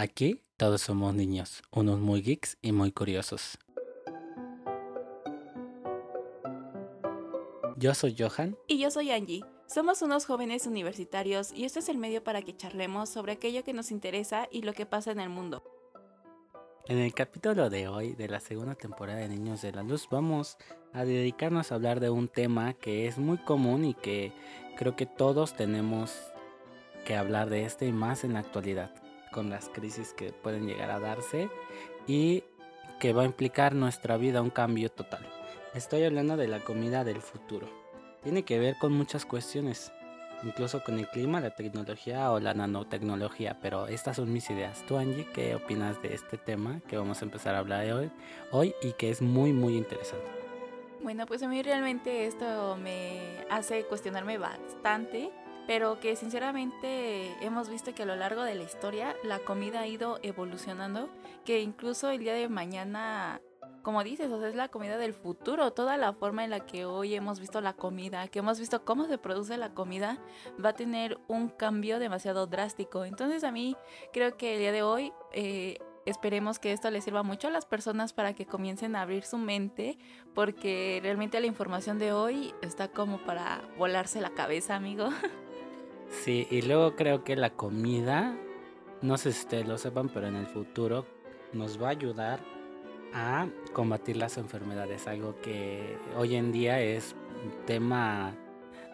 Aquí todos somos niños, unos muy geeks y muy curiosos. Yo soy Johan. Y yo soy Angie. Somos unos jóvenes universitarios y este es el medio para que charlemos sobre aquello que nos interesa y lo que pasa en el mundo. En el capítulo de hoy de la segunda temporada de Niños de la Luz vamos a dedicarnos a hablar de un tema que es muy común y que creo que todos tenemos que hablar de este y más en la actualidad, con las crisis que pueden llegar a darse y que va a implicar nuestra vida un cambio total. Estoy hablando de la comida del futuro. Tiene que ver con muchas cuestiones, incluso con el clima, la tecnología o la nanotecnología, pero estas son mis ideas. Tú, Angie, ¿qué opinas de este tema que vamos a empezar a hablar hoy, hoy y que es muy, muy interesante? Bueno, pues a mí realmente esto me hace cuestionarme bastante, pero que sinceramente hemos visto que a lo largo de la historia la comida ha ido evolucionando, que incluso el día de mañana como dices, o sea, es la comida del futuro. Toda la forma en la que hoy hemos visto la comida, que hemos visto cómo se produce la comida, va a tener un cambio demasiado drástico. Entonces a mí creo que el día de hoy eh, esperemos que esto les sirva mucho a las personas para que comiencen a abrir su mente, porque realmente la información de hoy está como para volarse la cabeza, amigo. Sí, y luego creo que la comida, no sé si ustedes lo sepan, pero en el futuro nos va a ayudar a combatir las enfermedades, algo que hoy en día es tema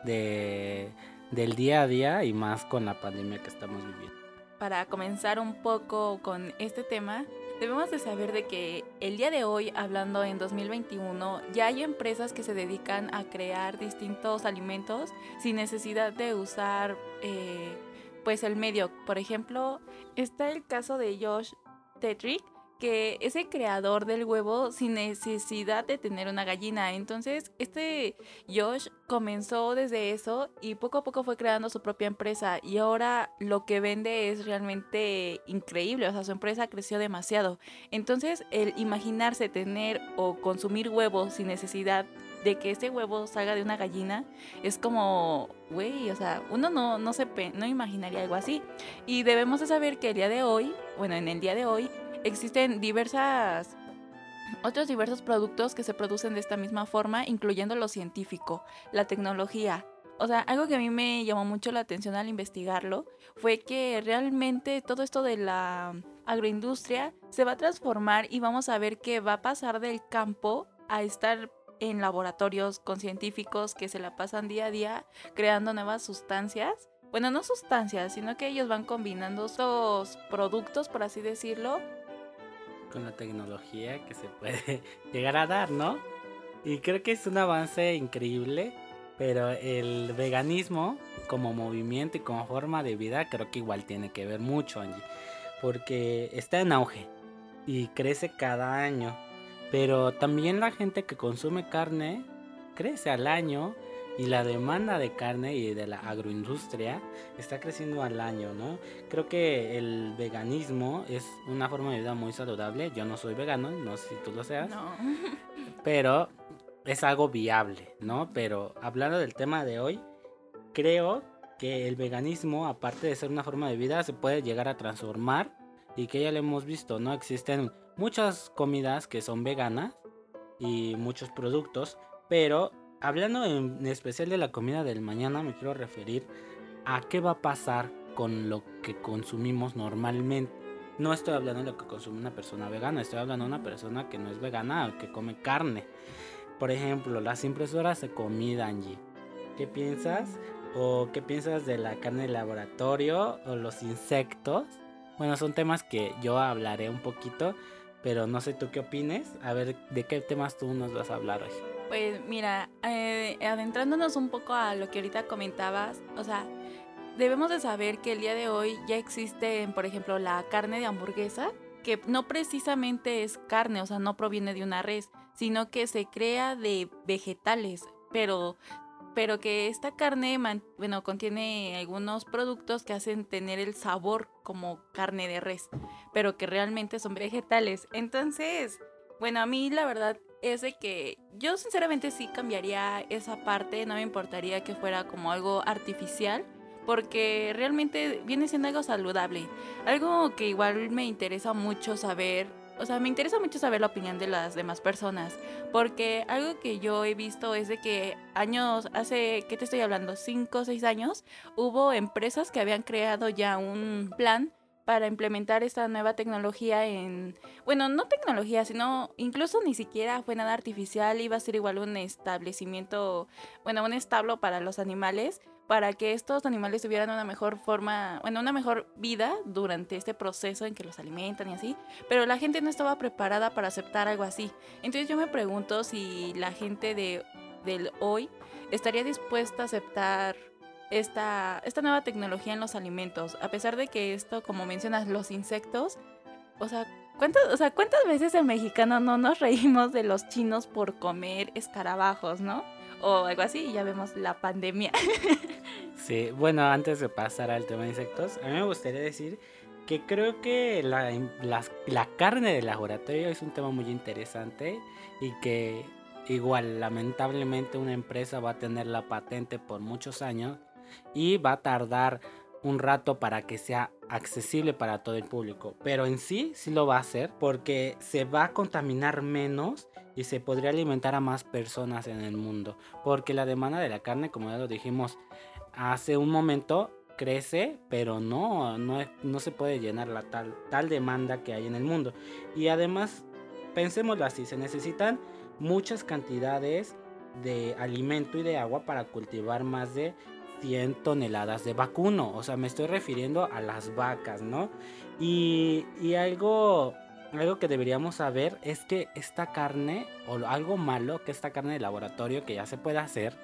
de, del día a día y más con la pandemia que estamos viviendo. Para comenzar un poco con este tema, debemos de saber de que el día de hoy, hablando en 2021, ya hay empresas que se dedican a crear distintos alimentos sin necesidad de usar eh, pues el medio. Por ejemplo, está el caso de Josh Tetrick, que es el creador del huevo sin necesidad de tener una gallina. Entonces, este Josh comenzó desde eso y poco a poco fue creando su propia empresa y ahora lo que vende es realmente increíble, o sea, su empresa creció demasiado. Entonces, el imaginarse tener o consumir huevos sin necesidad de que ese huevo salga de una gallina es como, güey, o sea, uno no, no, se, no imaginaría algo así. Y debemos de saber que el día de hoy, bueno, en el día de hoy, existen diversas otros diversos productos que se producen de esta misma forma, incluyendo lo científico, la tecnología. O sea, algo que a mí me llamó mucho la atención al investigarlo fue que realmente todo esto de la agroindustria se va a transformar y vamos a ver que va a pasar del campo a estar en laboratorios con científicos que se la pasan día a día creando nuevas sustancias. Bueno, no sustancias, sino que ellos van combinando estos productos, por así decirlo, con la tecnología que se puede llegar a dar, ¿no? Y creo que es un avance increíble, pero el veganismo como movimiento y como forma de vida creo que igual tiene que ver mucho, Angie, porque está en auge y crece cada año, pero también la gente que consume carne crece al año y la demanda de carne y de la agroindustria está creciendo al año, ¿no? Creo que el veganismo es una forma de vida muy saludable. Yo no soy vegano, no sé si tú lo seas. No. Pero es algo viable, ¿no? Pero hablando del tema de hoy, creo que el veganismo, aparte de ser una forma de vida, se puede llegar a transformar y que ya lo hemos visto, ¿no? Existen muchas comidas que son veganas y muchos productos, pero hablando en especial de la comida del mañana, me quiero referir a qué va a pasar con lo que consumimos normalmente. No estoy hablando de lo que consume una persona vegana, estoy hablando de una persona que no es vegana, que come carne. Por ejemplo, las impresoras de comida, Angie. ¿Qué piensas? ¿O qué piensas de la carne de laboratorio o los insectos? Bueno, son temas que yo hablaré un poquito, pero no sé tú qué opines. A ver, ¿de qué temas tú nos vas a hablar hoy? Pues mira, eh, adentrándonos un poco a lo que ahorita comentabas, o sea, debemos de saber que el día de hoy ya existe, por ejemplo, la carne de hamburguesa, que no precisamente es carne, o sea, no proviene de una res, sino que se crea de vegetales, pero pero que esta carne, bueno, contiene algunos productos que hacen tener el sabor como carne de res, pero que realmente son vegetales. Entonces, bueno, a mí la verdad es de que yo sinceramente sí cambiaría esa parte, no me importaría que fuera como algo artificial, porque realmente viene siendo algo saludable. Algo que igual me interesa mucho saber, o sea, me interesa mucho saber la opinión de las demás personas, porque algo que yo he visto es de que años, hace, ¿qué te estoy hablando? Cinco o seis años, hubo empresas que habían creado ya un plan para implementar esta nueva tecnología en, bueno, no tecnología, sino incluso ni siquiera fue nada artificial, iba a ser igual un establecimiento, bueno, un establo para los animales, para que estos animales tuvieran una mejor forma, bueno, una mejor vida durante este proceso en que los alimentan y así, pero la gente no estaba preparada para aceptar algo así. Entonces yo me pregunto si la gente de del hoy estaría dispuesta a aceptar esta, esta nueva tecnología en los alimentos, a pesar de que esto, como mencionas, los insectos, o sea, ¿cuántas, o sea, ¿cuántas veces en mexicano no nos reímos de los chinos por comer escarabajos, no? O algo así, y ya vemos la pandemia. Sí, bueno, antes de pasar al tema de insectos, a mí me gustaría decir que creo que la, la carne de laboratorio es un tema muy interesante y que igual lamentablemente una empresa va a tener la patente por muchos años y va a tardar un rato para que sea accesible para todo el público. Pero en sí, sí lo va a hacer porque se va a contaminar menos y se podría alimentar a más personas en el mundo. Porque la demanda de la carne, como ya lo dijimos hace un momento, crece, pero no, no, no se puede llenar la tal, tal demanda que hay en el mundo. Y además, pensémoslo así, se necesitan muchas cantidades de alimento y de agua para cultivar más de 100 toneladas de vacuno. O sea, me estoy refiriendo a las vacas, ¿no? Y, y algo, algo que deberíamos saber es que esta carne, o algo malo que esta carne de laboratorio que ya se puede hacer,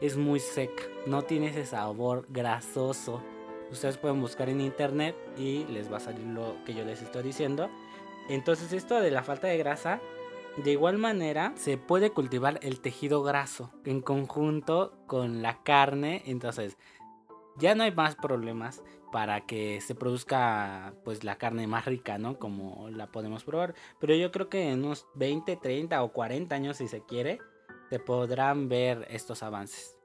es muy seca. No tiene ese sabor grasoso. Ustedes pueden buscar en internet y les va a salir lo que yo les estoy diciendo. Entonces esto de la falta de grasa de igual manera, se puede cultivar el tejido graso en conjunto con la carne, entonces ya no hay más problemas para que se produzca pues la carne más rica, ¿no? Como la podemos probar, pero yo creo que en unos 20, 30 o 40 años si se quiere, se podrán ver estos avances.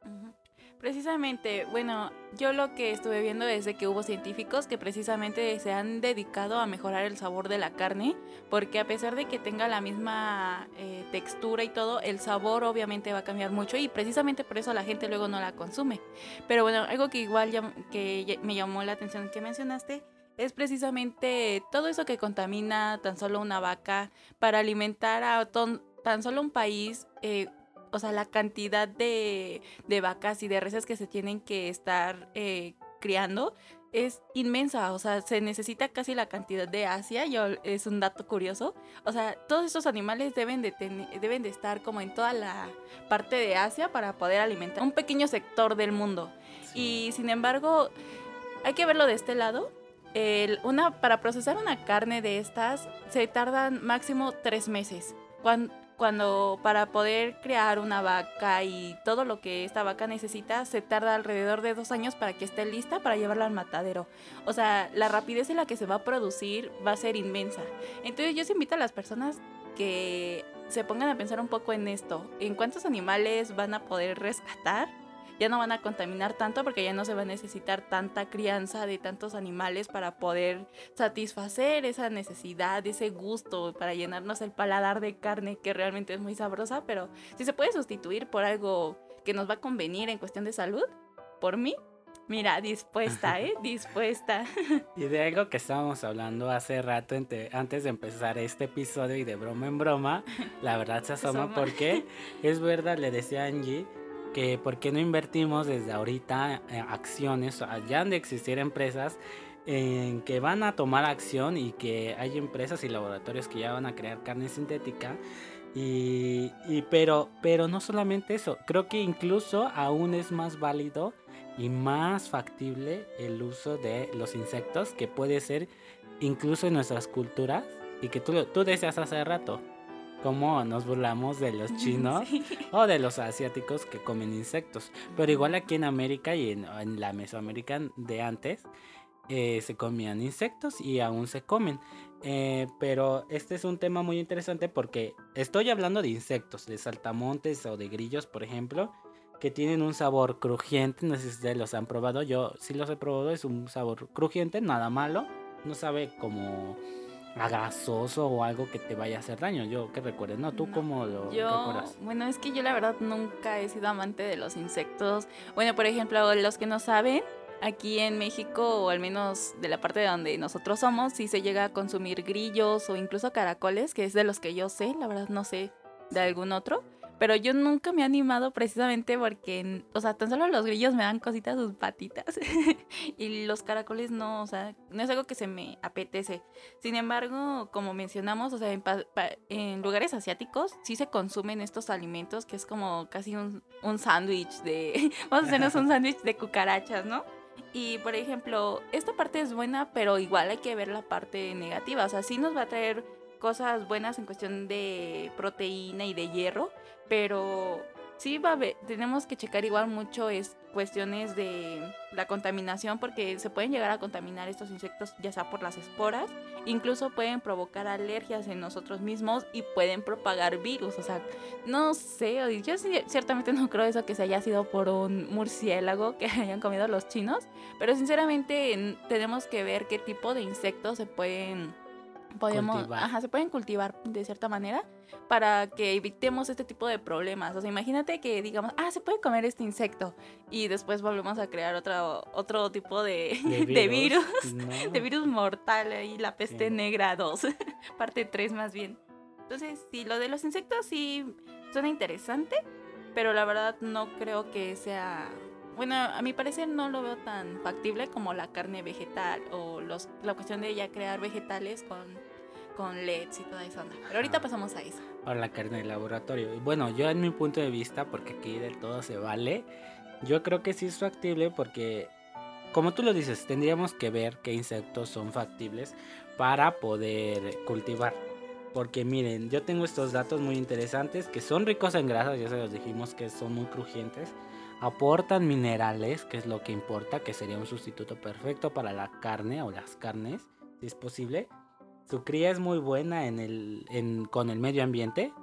Precisamente, bueno, yo lo que estuve viendo es de que hubo científicos que precisamente se han dedicado a mejorar el sabor de la carne, porque a pesar de que tenga la misma eh, textura y todo, el sabor obviamente va a cambiar mucho y precisamente por eso la gente luego no la consume. Pero bueno, algo que igual que me llamó la atención que mencionaste es precisamente todo eso que contamina tan solo una vaca para alimentar a tan solo un país. Eh, o sea, la cantidad de, vacas y de reses que se tienen que estar eh, criando es inmensa, o sea, se necesita casi la cantidad de Asia, yo, es un dato curioso, o sea, todos estos animales deben de, deben de estar como en toda la parte de Asia para poder alimentar un pequeño sector del mundo. Y sin embargo, hay que verlo de este lado. una, para procesar una carne de estas se tardan máximo tres meses. Cuando, cuando para poder crear una vaca y todo lo que esta vaca necesita se tarda alrededor de dos años para que esté lista para llevarla al matadero. O sea, la rapidez en la que se va a producir va a ser inmensa. Entonces yo os invito a las personas que se pongan a pensar un poco en esto, en cuántos animales van a poder rescatar ya no van a contaminar tanto porque ya no se va a necesitar tanta crianza de tantos animales para poder satisfacer esa necesidad, ese gusto para llenarnos el paladar de carne que realmente es muy sabrosa, pero si se puede sustituir por algo que nos va a convenir en cuestión de salud, por mí, Mira, dispuesta, ¿eh? Dispuesta. Y de algo que estábamos hablando hace rato antes de empezar este episodio y de broma en broma, la verdad se asoma porque es verdad, le decía Angie que por qué no invertimos desde ahorita en acciones, allá han de existir empresas que van a tomar acción y que hay empresas y laboratorios que ya van a crear carne sintética. Y, pero pero no solamente eso creo que incluso aún es más válido y más factible el uso de los insectos que puede ser incluso en nuestras culturas y que tú, tú decías hace rato como nos burlamos de los chinos o de los asiáticos que comen insectos. Pero igual aquí en América y en, la Mesoamérica de antes eh, se comían insectos y aún se comen. Eh, pero este es un tema muy interesante porque estoy hablando de insectos, de saltamontes o de grillos, por ejemplo, que tienen un sabor crujiente, no sé si ustedes los han probado, yo sí los he probado, es un sabor crujiente, nada malo, no sabe como grasoso o algo que te vaya a hacer daño. Yo que recuerdes, ¿no? ¿Tú No, cómo lo Yo, recuerdas? bueno, es que yo la verdad nunca he sido amante de los insectos. Bueno, por ejemplo, los que no saben, aquí en México, o al menos de la parte de donde nosotros somos, sí se llega a consumir grillos o incluso caracoles, que es de los que yo sé, la verdad no sé de algún otro. Pero yo nunca me he animado precisamente porque, o sea, tan solo los grillos me dan cositas sus patitas. y los caracoles no, o sea, no es algo que se me apetece. Sin embargo, como mencionamos, o sea, en, lugares asiáticos sí se consumen estos alimentos que es como casi un, un sándwich de... Vamos a hacernos un sándwich de cucarachas, ¿no? Y por ejemplo, esta parte es buena, pero igual hay que ver la parte negativa. O sea, sí nos va a traer cosas buenas en cuestión de proteína y de hierro, pero sí va a haber- tenemos que checar igual mucho es cuestiones de la contaminación porque se pueden llegar a contaminar estos insectos ya sea por las esporas, incluso pueden provocar alergias en nosotros mismos y pueden propagar virus, o sea, no sé, yo ciertamente no creo eso que se haya sido por un murciélago que hayan comido los chinos, pero sinceramente en- tenemos que ver qué tipo de insectos se pueden podemos, Cultivar. ajá, se pueden cultivar de cierta manera para que evitemos este tipo de problemas. O sea, imagínate que digamos, ah, se puede comer este insecto y después volvemos a crear otro, otro tipo de, de virus, No. de virus mortal ahí, la peste Sí. negra 2, parte 3 más bien. Entonces, sí, lo de los insectos sí suena interesante, pero la verdad no creo que sea... Bueno, a mi parecer no lo veo tan factible como la carne vegetal o los, la cuestión de ya crear vegetales con, con LEDs y toda esa onda. Pero ahorita Ajá. pasamos a eso. Ahora la carne de laboratorio. Y Bueno, yo en mi punto de vista, porque aquí del todo se vale, yo creo que sí es factible porque, como tú lo dices, tendríamos que ver qué insectos son factibles para poder cultivar. Porque miren, yo tengo estos datos muy interesantes que son ricos en grasas, ya se los dijimos que son muy crujientes. Aportan minerales, que es lo que importa, que sería un sustituto perfecto para la carne o las carnes, si es posible. Su cría es muy buena en el, en- con el medio ambiente.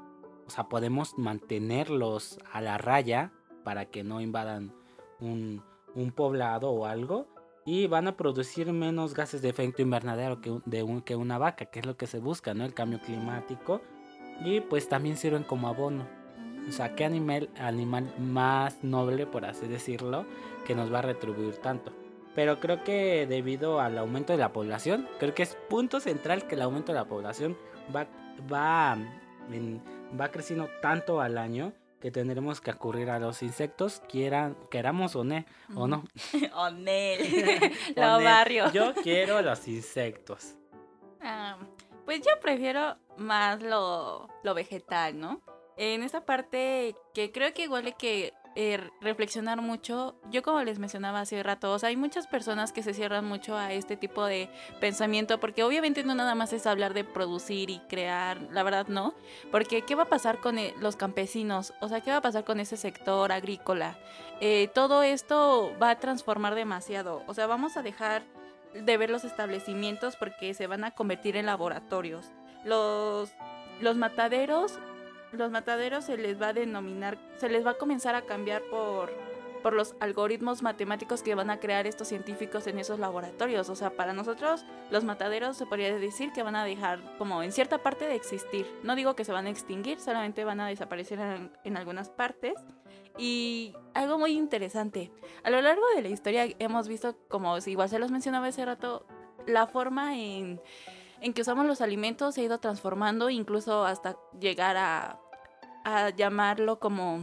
O sea, podemos mantenerlos a la raya para que no invadan un, un poblado o algo. Y van a producir menos gases de efecto invernadero que, de un- que una vaca, que es lo que se busca, ¿no? El cambio climático. Y pues también sirven como abono. O sea, ¿qué animal, animal más noble, por así decirlo, que nos va a retribuir tanto? Pero creo que debido al aumento de la población, creo que es punto central que el aumento de la población va, va, en- va creciendo tanto al año que tendremos que acudir a los insectos, quieran, queramos o, ne- o no. O lo ne- barrio. Yo quiero los insectos. Ah, pues yo prefiero más lo, lo vegetal, ¿no? En esta parte que creo que igual hay que eh, reflexionar mucho, yo como les mencionaba hace rato, o sea, hay muchas personas que se cierran mucho a este tipo de pensamiento, porque obviamente no nada más es hablar de producir y crear, la verdad no, porque ¿qué va a pasar con eh, los campesinos? O sea, ¿qué va a pasar con ese sector agrícola? Eh, todo esto va a transformar demasiado, o sea, vamos a dejar de ver los establecimientos porque se van a convertir en laboratorios. Los, los mataderos, los mataderos se les va a denominar, se les va a comenzar a cambiar por, por los algoritmos matemáticos que van a crear estos científicos en esos laboratorios. O sea, para nosotros los mataderos se podría decir que van a dejar como en cierta parte de existir. No digo que se van a extinguir, solamente van a desaparecer en, en algunas partes. Y algo muy interesante, a lo largo de la historia hemos visto, como igual se los mencionaba hace rato, la forma en, en que usamos los alimentos se ha ido transformando, incluso hasta llegar a, a llamarlo como,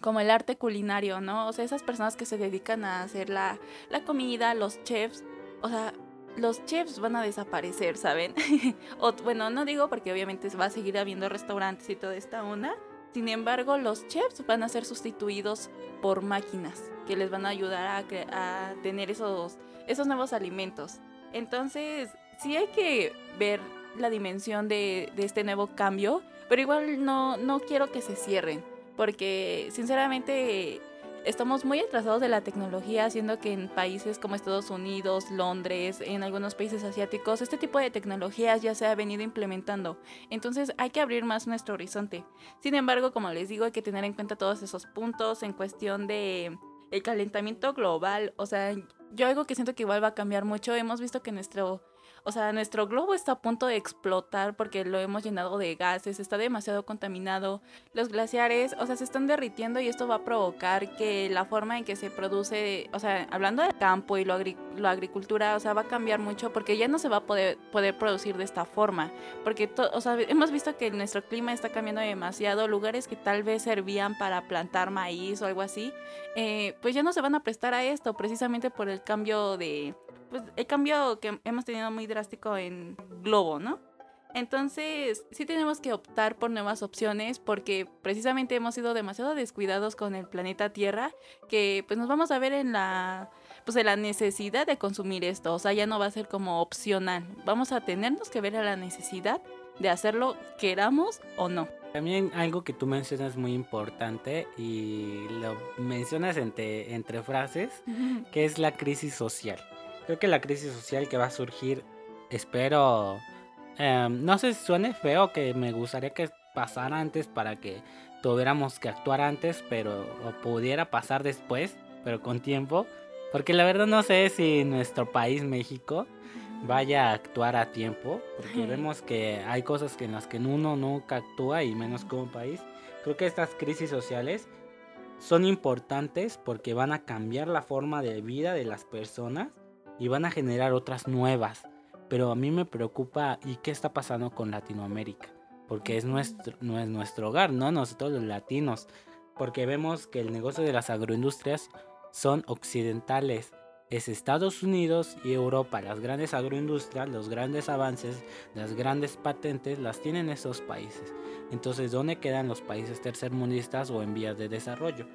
como el arte culinario, ¿no? O sea, esas personas que se dedican a hacer la, la comida, los chefs, o sea, los chefs van a desaparecer, ¿saben? o, bueno, no digo porque obviamente va a seguir habiendo restaurantes y toda esta onda. Sin embargo, los chefs van a ser sustituidos por máquinas que les van a ayudar a, a tener esos, esos nuevos alimentos. Entonces, sí hay que ver la dimensión de, este nuevo cambio, pero igual no, no quiero que se cierren, porque sinceramente estamos muy atrasados de la tecnología, haciendo que en países como Estados Unidos, Londres, en algunos países asiáticos, este tipo de tecnologías ya se ha venido implementando. Entonces hay que abrir más nuestro horizonte. Sin embargo, como les digo, hay que tener en cuenta todos esos puntos en cuestión de el calentamiento global. O sea, yo algo que siento que igual va a cambiar mucho. Hemos visto que nuestro o sea, nuestro globo está a punto de explotar porque lo hemos llenado de gases, está demasiado contaminado. Los glaciares, o sea, se están derritiendo y esto va a provocar que la forma en que se produce, o sea, hablando del campo y lo la agricultura, o sea, va a cambiar mucho porque ya no se va a poder, poder producir de esta forma. Porque, o sea, hemos visto que nuestro clima está cambiando demasiado. Lugares que tal vez servían para plantar maíz o algo así, eh, pues ya no se van a prestar a esto precisamente por el cambio de pues, el cambio que hemos tenido muy drástico en globo, ¿no? Entonces, sí tenemos que optar por nuevas opciones porque precisamente hemos sido demasiado descuidados con el planeta Tierra que pues nos vamos a ver en la pues en la necesidad de consumir esto, o sea, ya no va a ser como opcional. Vamos a tenernos que ver a la necesidad de hacerlo queramos o no. También algo que tú mencionas muy importante y lo mencionas entre, entre frases, que es la crisis social. Creo que la crisis social que va a surgir, espero, em, no sé si suene feo, que me gustaría que pasara antes para que tuviéramos que actuar antes, pero o pudiera pasar después, pero con tiempo. Porque la verdad no sé si nuestro país, México, vaya a actuar a tiempo, porque vemos que hay cosas que en las que uno nunca actúa y menos como país. Creo que estas crisis sociales son importantes porque van a cambiar la forma de vida de las personas y van a generar otras nuevas. Pero a mí me preocupa y qué está pasando con Latinoamérica, porque es nuestro, no es nuestro hogar, ¿no? Nosotros los latinos, porque vemos que el negocio de las agroindustrias son occidentales, es Estados Unidos y Europa. Las grandes agroindustrias, los grandes avances, las grandes patentes las tienen esos países. Entonces, ¿dónde quedan los países tercermundistas o en vías de desarrollo?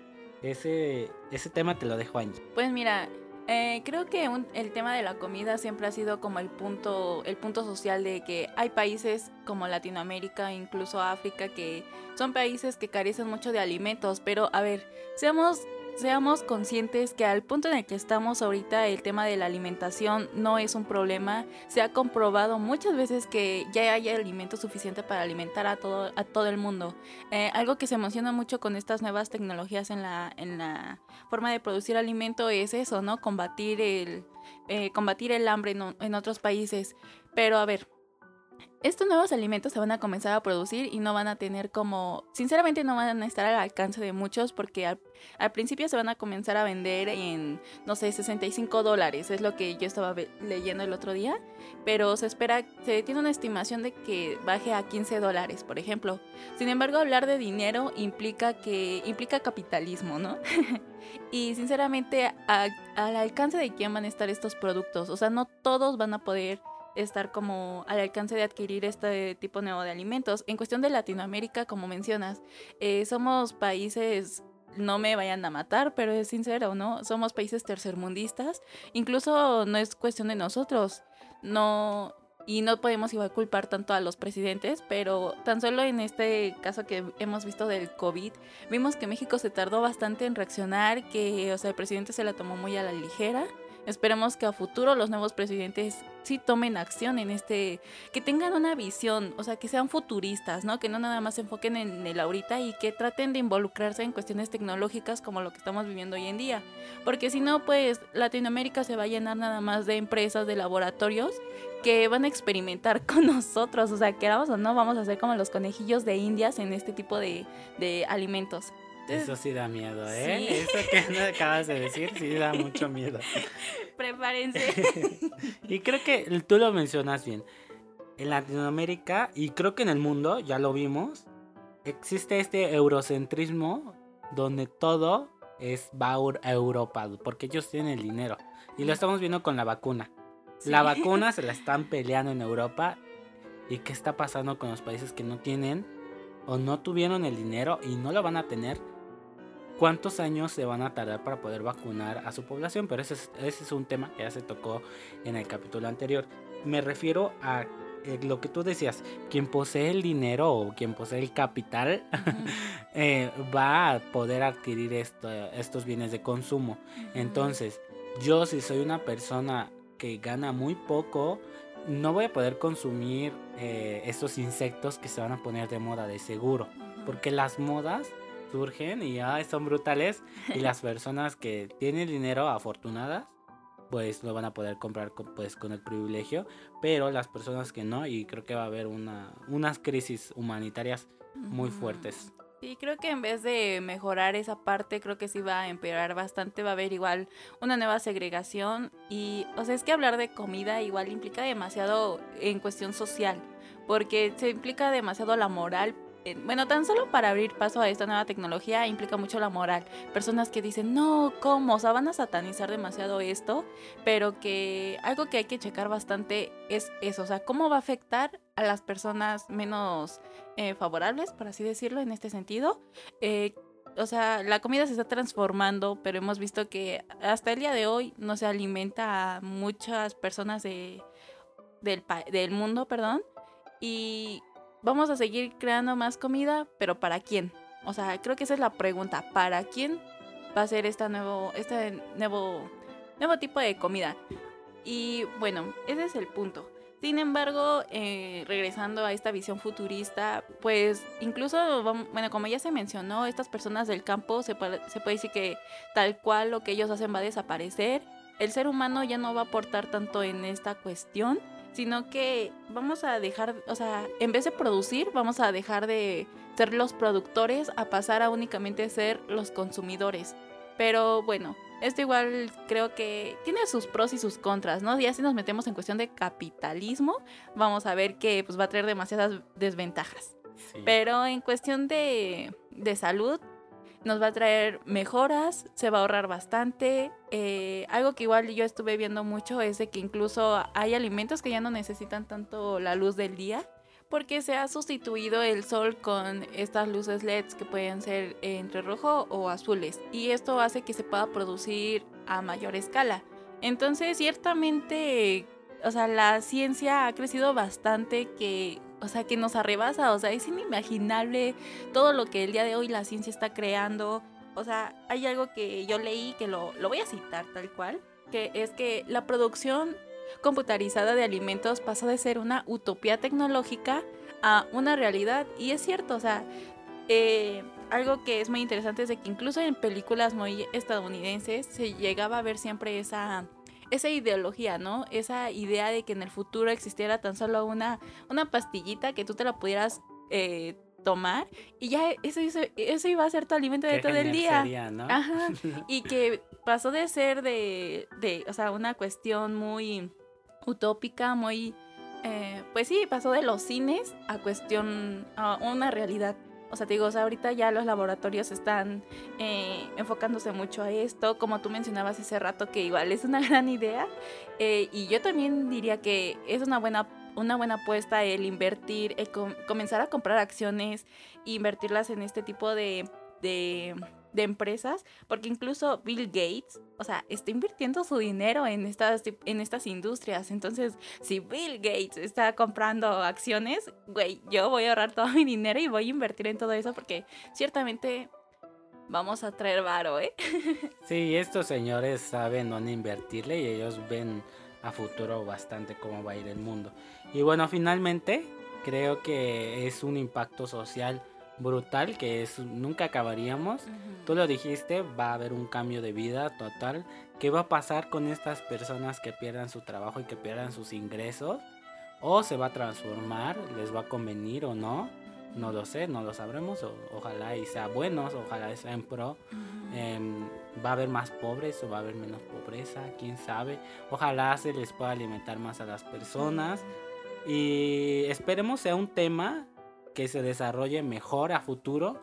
Ese, ese tema te lo dejo ahí. Pues mira, eh, creo que el tema de la comida siempre ha sido como el punto, el punto social de que hay países como Latinoamérica, incluso África, que son países que carecen mucho de alimentos. Pero a ver, seamos seamos conscientes que al punto en el que estamos ahorita el tema de la alimentación no es un problema. Se ha comprobado muchas veces que ya hay alimento suficiente para alimentar a todo, a todo el mundo. Eh, algo que se emociona mucho con estas nuevas tecnologías en la, en la forma de producir alimento es eso, ¿no? Combatir el, eh, combatir el hambre en, en otros países. Pero a ver, estos nuevos alimentos se van a comenzar a producir y no van a tener como, sinceramente no van a estar al alcance de muchos porque al, principio se van a comenzar a vender en, no sé, 65 dólares, es lo que yo estaba leyendo el otro día, pero se espera, se tiene una estimación de que baje a 15 dólares, por ejemplo. Sin embargo, hablar de dinero implica que, implica capitalismo, ¿no? y sinceramente, al alcance de quién van a estar estos productos, o sea, no todos van a poder estar como al alcance de adquirir este tipo nuevo de alimentos. En cuestión de Latinoamérica, como mencionas, eh, somos países no me vayan a matar, pero es sincero, ¿no? Somos países tercermundistas. Incluso no es cuestión de nosotros. No. Y no podemos igual culpar tanto a los presidentes, pero tan solo en este caso que hemos visto del COVID, vimos que México se tardó bastante en reaccionar, que, o sea, el presidente se la tomó muy a la ligera. Esperemos que a futuro los nuevos presidentes sí tomen acción en este, que tengan una visión, o sea, que sean futuristas, ¿no? Que no nada más se enfoquen en el ahorita y que traten de involucrarse en cuestiones tecnológicas como lo que estamos viviendo hoy en día. Porque si no, pues Latinoamérica se va a llenar nada más de empresas, de laboratorios que van a experimentar con nosotros, o sea, queramos o no, vamos a ser como los conejillos de indias en este tipo de, de alimentos. Eso sí da miedo, ¿eh? Eso que acabas de decir sí da mucho miedo. Prepárense. y creo que tú lo mencionas bien. En Latinoamérica y creo que en el mundo, ya lo vimos, existe este eurocentrismo donde todo es va a Europa, porque ellos tienen el dinero. Y lo estamos viendo con la vacuna. La vacuna se la están peleando en Europa. ¿Y qué está pasando con los países que no tienen o no tuvieron el dinero y no lo van a tener? Cuántos años se van a tardar para poder vacunar a su población, pero ese es, ese es un tema que ya se tocó en el capítulo anterior. Me refiero a eh, lo que tú decías, quien posee el dinero o quien posee el capital eh, va a poder adquirir esto, estos bienes de consumo. Entonces, yo si soy una persona que gana muy poco, no voy a poder consumir eh, estos insectos que se van a poner de moda de seguro. Porque las modas surgen y son brutales y las personas que tienen dinero afortunadas pues lo van a poder comprar con, pues con el privilegio, pero las personas que no y creo que va a haber una, unas crisis humanitarias muy fuertes. Sí, creo que en vez de mejorar esa parte, creo que sí va a empeorar bastante, va a haber igual una nueva segregación y, o sea, es que hablar de comida igual implica demasiado en cuestión social, porque se implica demasiado la moral bueno, tan solo para abrir paso a esta nueva tecnología implica mucho la moral. Personas que dicen, no, ¿cómo? O sea, van a satanizar demasiado esto, pero que algo que hay que checar bastante es eso, o sea, cómo va a afectar a las personas menos eh, favorables, por así decirlo, en este sentido. Eh, o sea, la comida se está transformando, pero hemos visto que hasta el día de hoy no se alimenta a muchas personas de, del, del mundo, perdón. Y vamos a seguir creando más comida, pero ¿para quién? O sea, creo que esa es la pregunta. ¿Para quién va a ser esta nuevo, este nuevo, nuevo tipo de comida? Y bueno, ese es el punto. Sin embargo, eh, regresando a esta visión futurista, pues incluso, bueno, como ya se mencionó, estas personas del campo se, se puede decir que tal cual lo que ellos hacen va a desaparecer. El ser humano ya no va a aportar tanto en esta cuestión sino que vamos a dejar, o sea, en vez de producir, vamos a dejar de ser los productores a pasar a únicamente ser los consumidores. Pero bueno, esto igual creo que tiene sus pros y sus contras, ¿no? Ya si nos metemos en cuestión de capitalismo, vamos a ver que pues, va a traer demasiadas desventajas. Pero en cuestión de, de salud, nos va a traer mejoras, se va a ahorrar bastante. Eh, algo que igual yo estuve viendo mucho es de que incluso hay alimentos que ya no necesitan tanto la luz del día porque se ha sustituido el sol con estas luces LEDs que pueden ser entre rojo o azules y esto hace que se pueda producir a mayor escala. Entonces, ciertamente, o sea, la ciencia ha crecido bastante que o sea, que nos arrebasa, o sea, es inimaginable todo lo que el día de hoy la ciencia está creando. O sea, hay algo que yo leí que lo, lo voy a citar tal cual, que es que la producción computarizada de alimentos pasó de ser una utopía tecnológica a una realidad. Y es cierto, o sea, eh, algo que es muy interesante es de que incluso en películas muy estadounidenses se llegaba a ver siempre esa esa ideología, ¿no? Esa idea de que en el futuro existiera tan solo una, una pastillita que tú te la pudieras eh, tomar y ya eso, eso, iba a ser tu alimento de todo el día. ¿no? Ajá. Y que pasó de ser de, de, o sea, una cuestión muy utópica, muy... Eh, pues sí, pasó de los cines a cuestión, a una realidad. O sea, te digo, ahorita ya los laboratorios están eh, enfocándose mucho a esto, como tú mencionabas hace rato, que igual es una gran idea. Eh, y yo también diría que es una buena, una buena apuesta el invertir, el comenzar a comprar acciones, invertirlas en este tipo de empresas, porque incluso Bill Gates, o sea, está invirtiendo su dinero en estas, en estas industrias. Entonces, si Bill Gates está comprando acciones, güey, yo voy a ahorrar todo mi dinero y voy a invertir en todo eso porque ciertamente vamos a traer varo, ¿eh? Sí, estos señores saben dónde invertirle y ellos ven a futuro bastante cómo va a ir el mundo. Y bueno, finalmente creo que es un impacto social brutal que es nunca acabaríamos. Tú lo dijiste, va a haber un cambio de vida total. ¿Qué va a pasar con estas personas que pierdan su trabajo y que pierdan sus ingresos? ¿O se va a transformar? ¿Les va a convenir o no? No lo sé, no lo sabremos. ojalá y sea buenos, ojalá sea en pro. Em, ¿Va a haber más pobres o va a haber menos pobreza? ¿Quién sabe? Ojalá se les pueda alimentar más a las personas. Y esperemos sea un tema que se desarrolle mejor a futuro,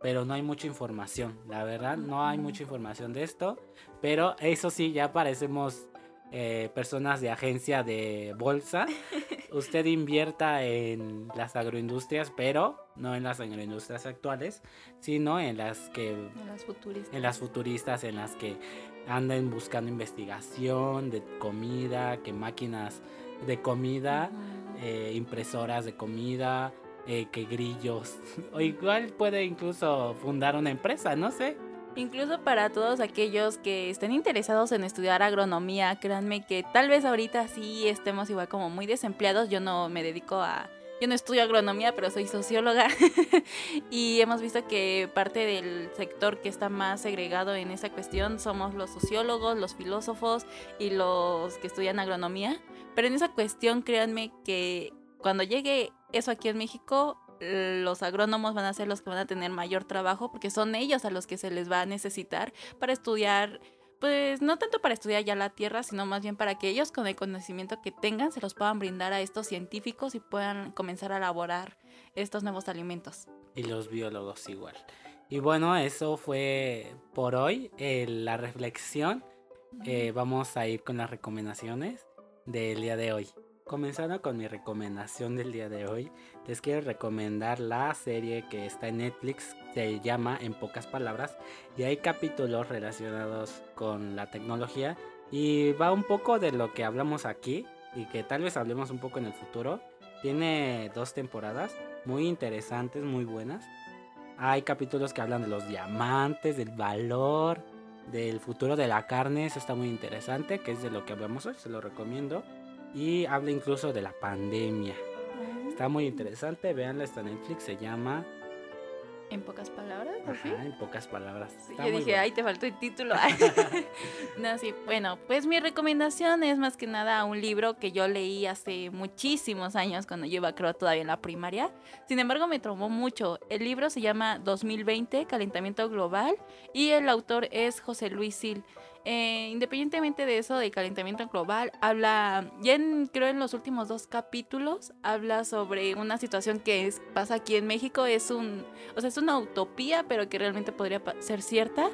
pero no hay mucha información, la verdad, no hay mucha información de esto, pero eso sí, ya parecemos eh, personas de agencia de bolsa. Usted invierta en las agroindustrias, pero no en las agroindustrias actuales, sino en las que... En las futuristas. En las futuristas, en las que anden buscando investigación de comida, que máquinas de comida eh, impresoras de comida, eh, que grillos. O igual puede incluso fundar una empresa, no sé. Incluso para todos aquellos que estén interesados en estudiar agronomía, créanme que tal vez ahorita sí estemos igual como muy desempleados. Yo no me dedico a... Yo no estudio agronomía, pero soy socióloga. y hemos visto que parte del sector que está más segregado en esa cuestión somos los sociólogos, los filósofos y los que estudian agronomía. Pero en esa cuestión, créanme que cuando llegue eso aquí en México, los agrónomos van a ser los que van a tener mayor trabajo porque son ellos a los que se les va a necesitar para estudiar, pues no tanto para estudiar ya la tierra, sino más bien para que ellos con el conocimiento que tengan se los puedan brindar a estos científicos y puedan comenzar a elaborar estos nuevos alimentos. Y los biólogos igual. Y bueno, eso fue por hoy eh, la reflexión. Eh, vamos a ir con las recomendaciones del día de hoy. Comenzando con mi recomendación del día de hoy, les quiero recomendar la serie que está en Netflix, se llama En pocas palabras, y hay capítulos relacionados con la tecnología y va un poco de lo que hablamos aquí y que tal vez hablemos un poco en el futuro. Tiene dos temporadas muy interesantes, muy buenas. Hay capítulos que hablan de los diamantes, del valor, del futuro de la carne, eso está muy interesante, que es de lo que hablamos hoy, se lo recomiendo y habla incluso de la pandemia. Está muy interesante, veanla, está en Netflix, se llama... En pocas palabras, Ajá, en pocas palabras. yo dije, ay, te faltó el título. no, sí, bueno, pues mi recomendación es más que nada un libro que yo leí hace muchísimos años, cuando yo iba, creo, todavía en la primaria. Sin embargo, me traumó mucho. El libro se llama 2020, Calentamiento Global, y el autor es José Luis Sil. Eh, independientemente de eso, de calentamiento global, habla, ya creo en los últimos dos capítulos, habla sobre una situación que pasa aquí en México, es un, o sea, es una utopía, pero que realmente podría ser cierta,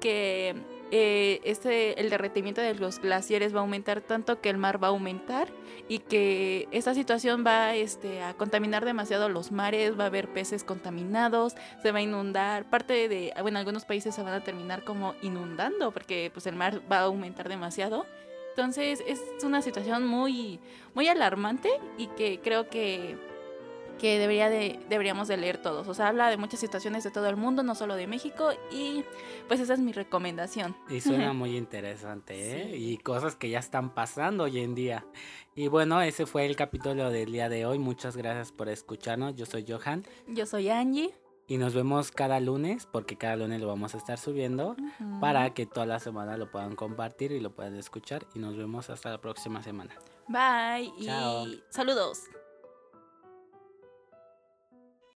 que eh, este, el derretimiento de los glaciares va a aumentar tanto que el mar va a aumentar y que esta situación va este, a contaminar demasiado los mares, va a haber peces contaminados, se va a inundar, parte de, bueno, algunos países se van a terminar como inundando porque pues el mar va a aumentar demasiado. Entonces es una situación muy, muy alarmante y que creo que que debería de, deberíamos de leer todos. O sea, habla de muchas situaciones de todo el mundo, no solo de México, y pues esa es mi recomendación. Y suena muy interesante, ¿eh? Y cosas que ya están pasando hoy en día. Y bueno, ese fue el capítulo del día de hoy. Muchas gracias por escucharnos. Yo soy Johan. Yo soy Angie. Y nos vemos cada lunes, porque cada lunes lo vamos a estar subiendo, para que toda la semana lo puedan compartir y lo puedan escuchar. Y nos vemos hasta la próxima semana. Bye y saludos.